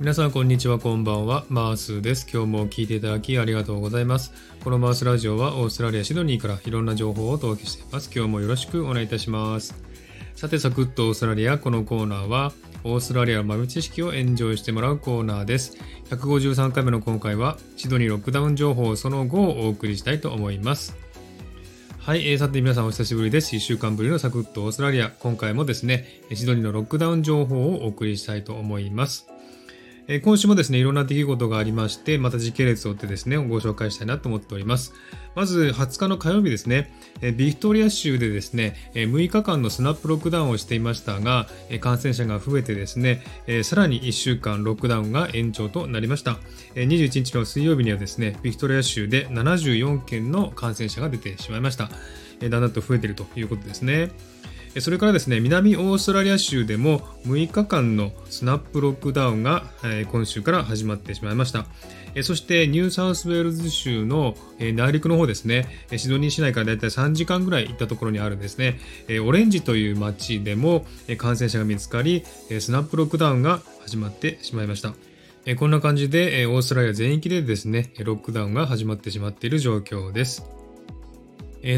皆さんこんにちはこんばんは。マースです。今日も聞いていただきありがとうございます。このマースラジオはオーストラリアシドニーからいろんな情報をお届けしています。今日もよろしくお願いいたします。さてサクッとオーストラリアこのコーナーはオーストラリアの豆知識をエンジョイしてもらうコーナーです。153回目の今回はシドニーロックダウン情報その後をお送りしたいと思います。はい、えー、さて皆さんお久しぶりです。1週間ぶりのサクッとオーストラリア。今回もですね、シドニーのロックダウン情報をお送りしたいと思います。え今週もですね、いろんな出来事がありまして、また時系列を追ってですね、ご紹介したいなと思っております。まず、20日の火曜日ですね、えビクトリア州でですね、え6日間のスナップロックダウンをしていましたが、え感染者が増えてですね、えさらに1週間ロックダウンが延長となりました。え21日の水曜日にはですね、ビクトリア州で74件の感染者が出てしまいました。えだんだんと増えているということですね。それからですね、南オーストラリア州でも6日間の snap lockdown が今週から始まってしまいました。そしてニューサウスウェールズ州の内陸の方ですね、シドニー市内からだいたい3時間ぐらい行ったところにあるんですね、オレンジという町でも感染者が見つかり、 snap lockdown が始まってしまいました。こんな感じでオーストラリア全域でですね、ロックダウンが始まってしまっている状況です。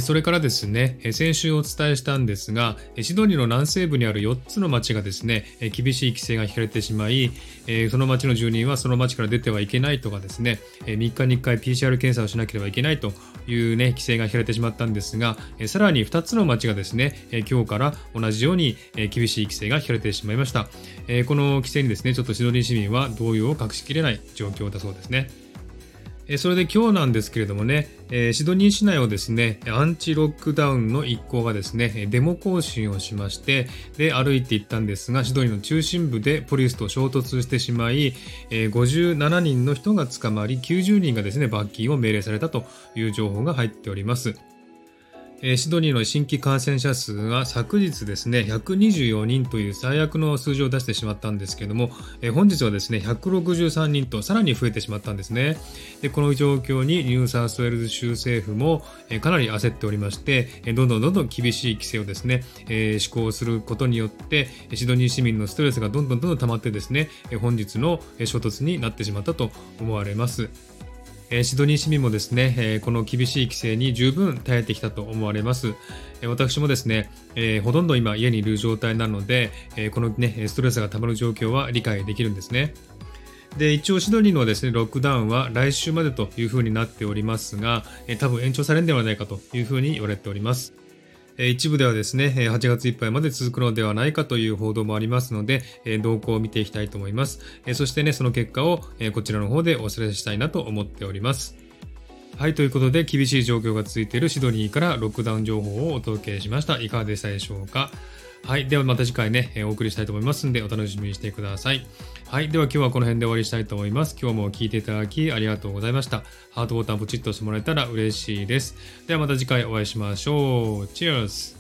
それからですね、先週お伝えしたんですが、シドニーの南西部にある4つの町がですね、厳しい規制が引かれてしまい、その町の住人はその町から出てはいけないとかですね、3日に1回 PCR 検査をしなければいけないというね、規制が引かれてしまったんですが、さらに2つの町がですね、今日から同じように厳しい規制が引かれてしまいました。この規制にですね、ちょっとシドニー市民は動揺を隠しきれない状況だそうですね。それで今日なんですけれどもね、シドニー市内をですね、アンチロックダウンの一行がですね、デモ行進をしまして、で、歩いていったんですが、シドニーの中心部でポリスと衝突してしまい、57人の人が捕まり、90人がですね、罰金を命令されたという情報が入っております。シドニーの新規感染者数が昨日ですね、124人という最悪の数字を出してしまったんですけども、本日はですね、163人とさらに増えてしまったんですね。でこの状況にニューサウスウェールズ州政府もかなり焦っておりまして、どんどんどんどん厳しい規制をですね、施行することによって、シドニー市民のストレスがどんどんどんどん溜まってですね、本日の衝突になってしまったと思われます。えシドニー市民もですね、えこの厳しい規制に十分耐えてきたと思われます。え私もですね、えほとんど今家にいる状態なので、えこのね、ストレスが溜まる状況は理解できるんですね。で一応シドニーのですねロックダウンは来週までというふうになっておりますが、え多分延長されるんではないかというふうに言われております。一部ではですね、8月いっぱいまで続くのではないかという報道もありますので、動向を見ていきたいと思います。そしてね、その結果をこちらの方でお知らせしたいなと思っております。はい、ということで、厳しい状況が続いているシドニーからロックダウン情報をお届けしました。いかがでしたでしょうか？はい。ではまた次回ね、お送りしたいと思いますんで、お楽しみにしてください。はい。では今日はこの辺で終わりしたいと思います。今日も聞いていただきありがとうございました。ハートボタンポチッと押してもらえたら嬉しいです。ではまた次回お会いしましょう。チェアス